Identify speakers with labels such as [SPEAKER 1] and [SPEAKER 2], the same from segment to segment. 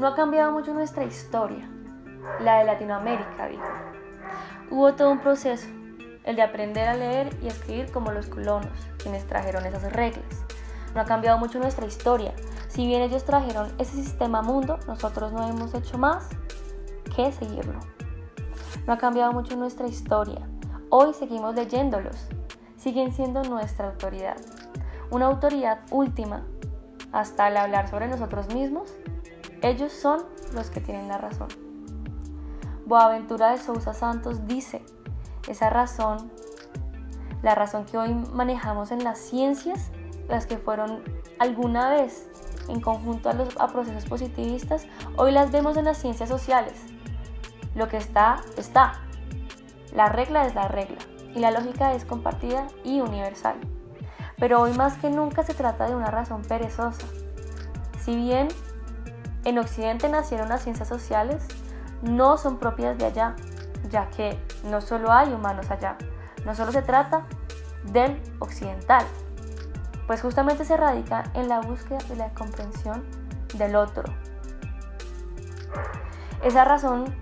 [SPEAKER 1] No ha cambiado mucho nuestra historia, la de Latinoamérica, digo. Hubo todo un proceso, el de aprender a leer y escribir como los colonos, quienes trajeron esas reglas. No ha cambiado mucho nuestra historia. Si bien ellos trajeron ese sistema mundo, nosotros no hemos hecho más que seguirlo. No ha cambiado mucho nuestra historia. Hoy seguimos leyéndolos. Siguen siendo nuestra autoridad. Una autoridad última. Hasta al hablar sobre nosotros mismos, ellos son los que tienen la razón. Boaventura de Sousa Santos dice, esa razón, la razón que hoy manejamos en las ciencias, las que fueron alguna vez en conjunto a, los, a procesos positivistas, hoy las vemos en las ciencias sociales. Lo que está, está. La regla es la regla y la lógica es compartida y universal. Pero hoy más que nunca se trata de una razón perezosa. Si bien en Occidente nacieron las ciencias sociales, no son propias de allá, ya que no solo hay humanos allá, no solo se trata del occidental, pues justamente se radica en la búsqueda y la comprensión del otro. Esa razón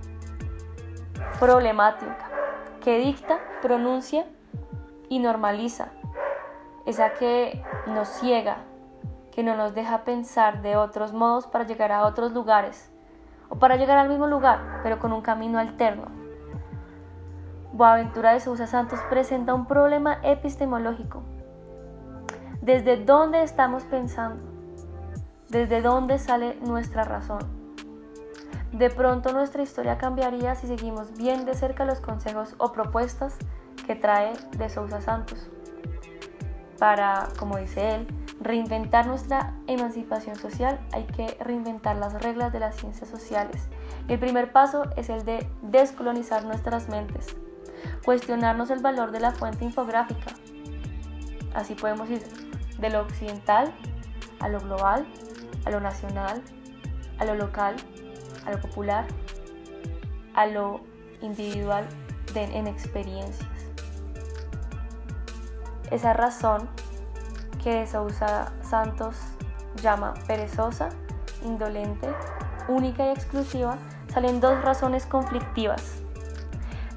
[SPEAKER 1] problemática que dicta, pronuncia y normaliza, esa que nos ciega, que no nos deja pensar de otros modos para llegar a otros lugares o para llegar al mismo lugar, pero con un camino alterno. Boaventura de Sousa Santos presenta un problema epistemológico. ¿Desde dónde estamos pensando? ¿Desde dónde sale nuestra razón? De pronto nuestra historia cambiaría si seguimos bien de cerca los consejos o propuestas que trae de Sousa Santos para, como dice él, reinventar nuestra emancipación social hay que reinventar las reglas de las ciencias sociales. El primer paso es el de descolonizar nuestras mentes, cuestionarnos el valor de la fuente infográfica. Así podemos ir de lo occidental a lo global, a lo nacional, a lo local, a lo popular, a lo individual en experiencias. Esa razón que Sousa Santos llama perezosa, indolente, única y exclusiva, salen dos razones conflictivas.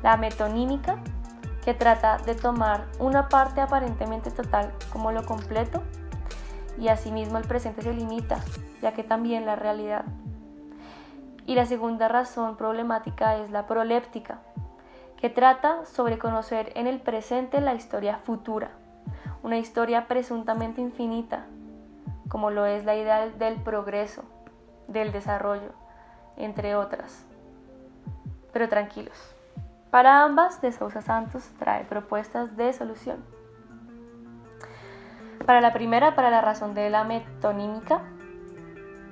[SPEAKER 1] La metonímica, que trata de tomar una parte aparentemente total como lo completo, y asimismo el presente se limita, ya que también la realidad. Y la segunda razón problemática es la proléptica, que trata sobre conocer en el presente la historia futura una historia presuntamente infinita, como lo es la idea del progreso, del desarrollo, entre otras. Pero tranquilos, para ambas, de Sousa Santos trae propuestas de solución. Para la primera, para la razón de la metonímica,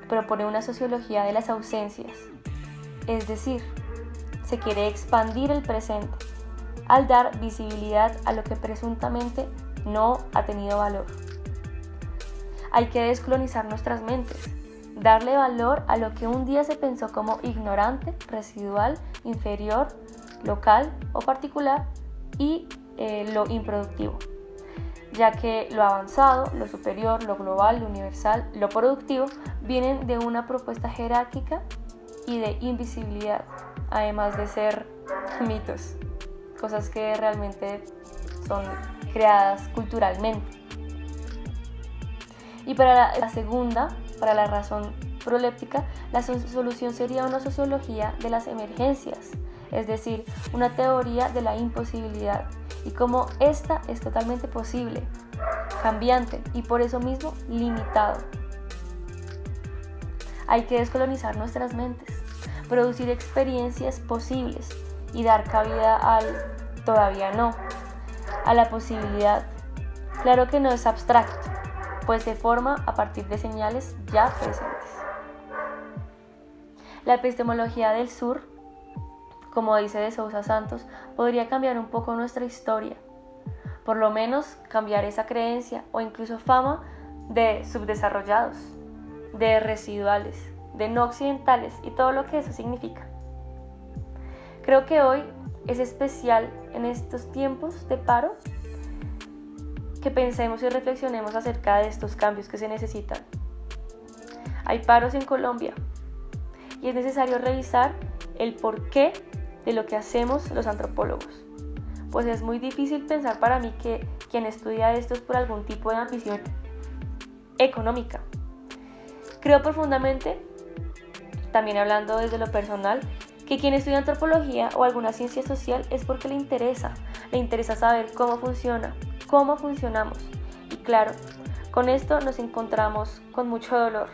[SPEAKER 1] propone una sociología de las ausencias, es decir, se quiere expandir el presente al dar visibilidad a lo que presuntamente no ha tenido valor. Hay que descolonizar nuestras mentes, darle valor a lo que un día se pensó como ignorante, residual, inferior, local o particular y eh, lo improductivo, ya que lo avanzado, lo superior, lo global, lo universal, lo productivo vienen de una propuesta jerárquica y de invisibilidad, además de ser mitos, cosas que realmente son creadas culturalmente. Y para la, segunda, para la razón proléptica, la solución sería una sociología de las emergencias, es decir, una teoría de la imposibilidad y cómo esta es totalmente posible, cambiante y por eso mismo limitado. Hay que descolonizar nuestras mentes, producir experiencias posibles y dar cabida al todavía no, a la posibilidad. Claro que no es abstracto, pues se forma a partir de señales ya presentes. La epistemología del sur, como dice de Sousa Santos, podría cambiar un poco nuestra historia, por lo menos cambiar esa creencia o incluso fama de subdesarrollados, de residuales, de no occidentales y todo lo que eso significa. Creo que hoy es especial en estos tiempos de paro que pensemos y reflexionemos acerca de estos cambios que se necesitan. Hay paros en Colombia y es necesario revisar el porqué de lo que hacemos los antropólogos. Pues es muy difícil pensar para mí que quien estudia esto es por algún tipo de ambición económica. Creo profundamente, también hablando desde lo personal, que quien estudia antropología o alguna ciencia social es porque le interesa, le interesa saber cómo funciona, cómo funcionamos. Y claro, con esto nos encontramos con mucho dolor,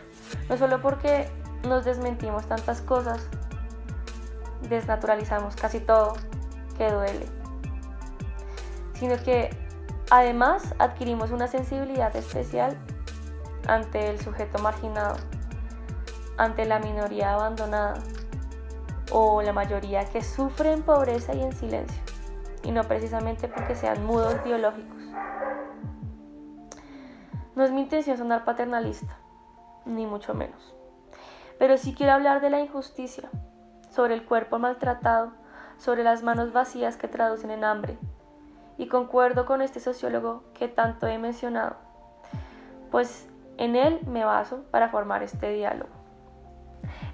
[SPEAKER 1] no solo porque nos desmentimos tantas cosas, desnaturalizamos casi todo que duele, sino que además adquirimos una sensibilidad especial ante el sujeto marginado, ante la minoría abandonada, o la mayoría que sufren pobreza y en silencio, y no precisamente porque sean mudos biológicos. No es mi intención sonar paternalista, ni mucho menos, pero sí quiero hablar de la injusticia, sobre el cuerpo maltratado, sobre las manos vacías que traducen en hambre, y concuerdo con este sociólogo que tanto he mencionado, pues en él me baso para formar este diálogo.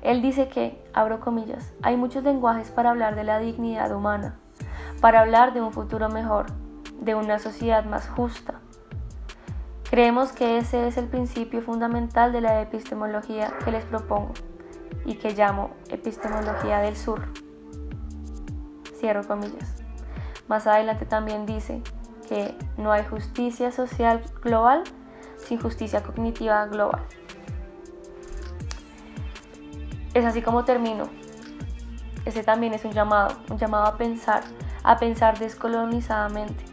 [SPEAKER 1] Él dice que, abro comillas, hay muchos lenguajes para hablar de la dignidad humana, para hablar de un futuro mejor, de una sociedad más justa. Creemos que ese es el principio fundamental de la epistemología que les propongo y que llamo epistemología del sur. Cierro comillas. Más adelante también dice que no hay justicia social global sin justicia cognitiva global. Es así como termino. Ese también es un llamado, un llamado a pensar, a pensar descolonizadamente.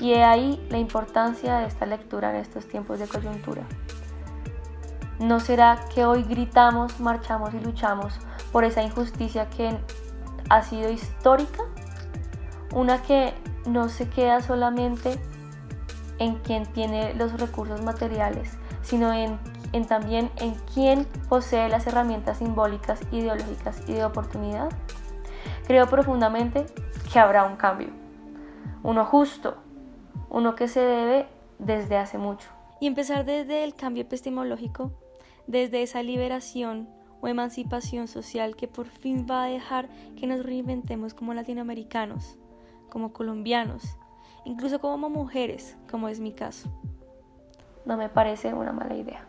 [SPEAKER 1] Y he ahí la importancia de esta lectura en estos tiempos de coyuntura. ¿No será que hoy gritamos, marchamos y luchamos por esa injusticia que ha sido histórica? Una que no se queda solamente en quien tiene los recursos materiales, sino en también en quién posee las herramientas simbólicas, ideológicas y de oportunidad? Creo profundamente que habrá un cambio, uno justo, uno que se debe desde hace mucho.
[SPEAKER 2] Y empezar desde el cambio epistemológico, desde esa liberación o emancipación social que por fin va a dejar que nos reinventemos como latinoamericanos, como colombianos, incluso como mujeres, como es mi caso.
[SPEAKER 1] No me parece una mala idea.